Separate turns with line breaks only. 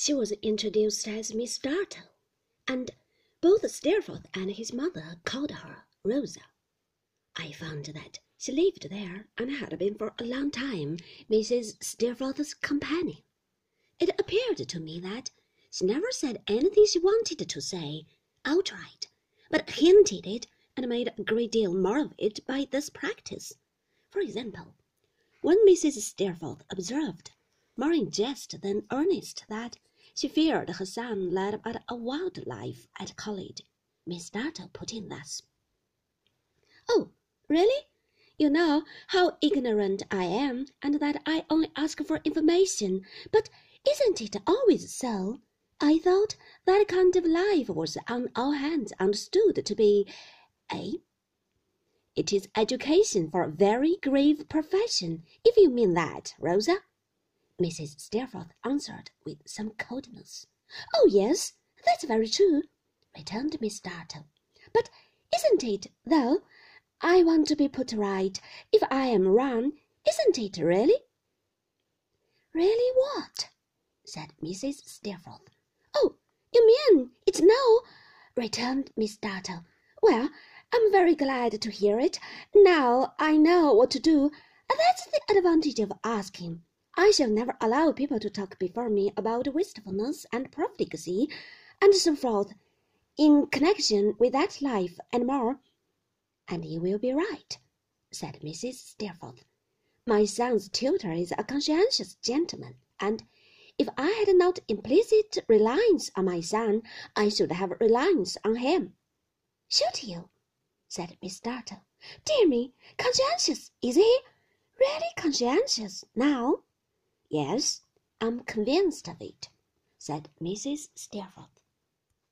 she was introduced as Miss Dartle, and both Steerforth and his mother called her Rosa. I found that she lived there and had been for a long time Mrs. Steerforth's companion. It appeared to me that she never said anything she wanted to say outright, but hinted it and made a great deal more of it by this practice. For example, when Mrs. Steerforth observed, more in jest than earnest, that she feared her son led but a wild life at college, Miss Dartle put in thus: "Oh, really? You know how ignorant I am, and that I only ask for information. But isn't it always so? I thought that kind of life was on all hands understood to be eh? It is education for a very grave profession, if you mean that, Rosa. Mrs. Steerforth answered with some coldness. Oh, yes, that's very true, returned Miss Dartle. But isn't it, though? I want to be put right. If I am wrong, isn't it really? Really what? said Mrs. Steerforth. Oh, you mean it's no? returned Miss Dartle. Well, I'm very glad to hear it. Now I know what to do. That's the advantage of asking. I shall never allow people to talk before me about wastefulness and profligacy and so forth in connection with that life and more. And you will be right, said Mrs. Steerforth. My son's tutor is a conscientious gentleman, and if I had not implicit reliance on my son, I should have reliance on him. Should you? said Miss Dartle. Dear me, conscientious, is he? Really conscientious now? Yes, I'm convinced of it, said Mrs. Steerforth.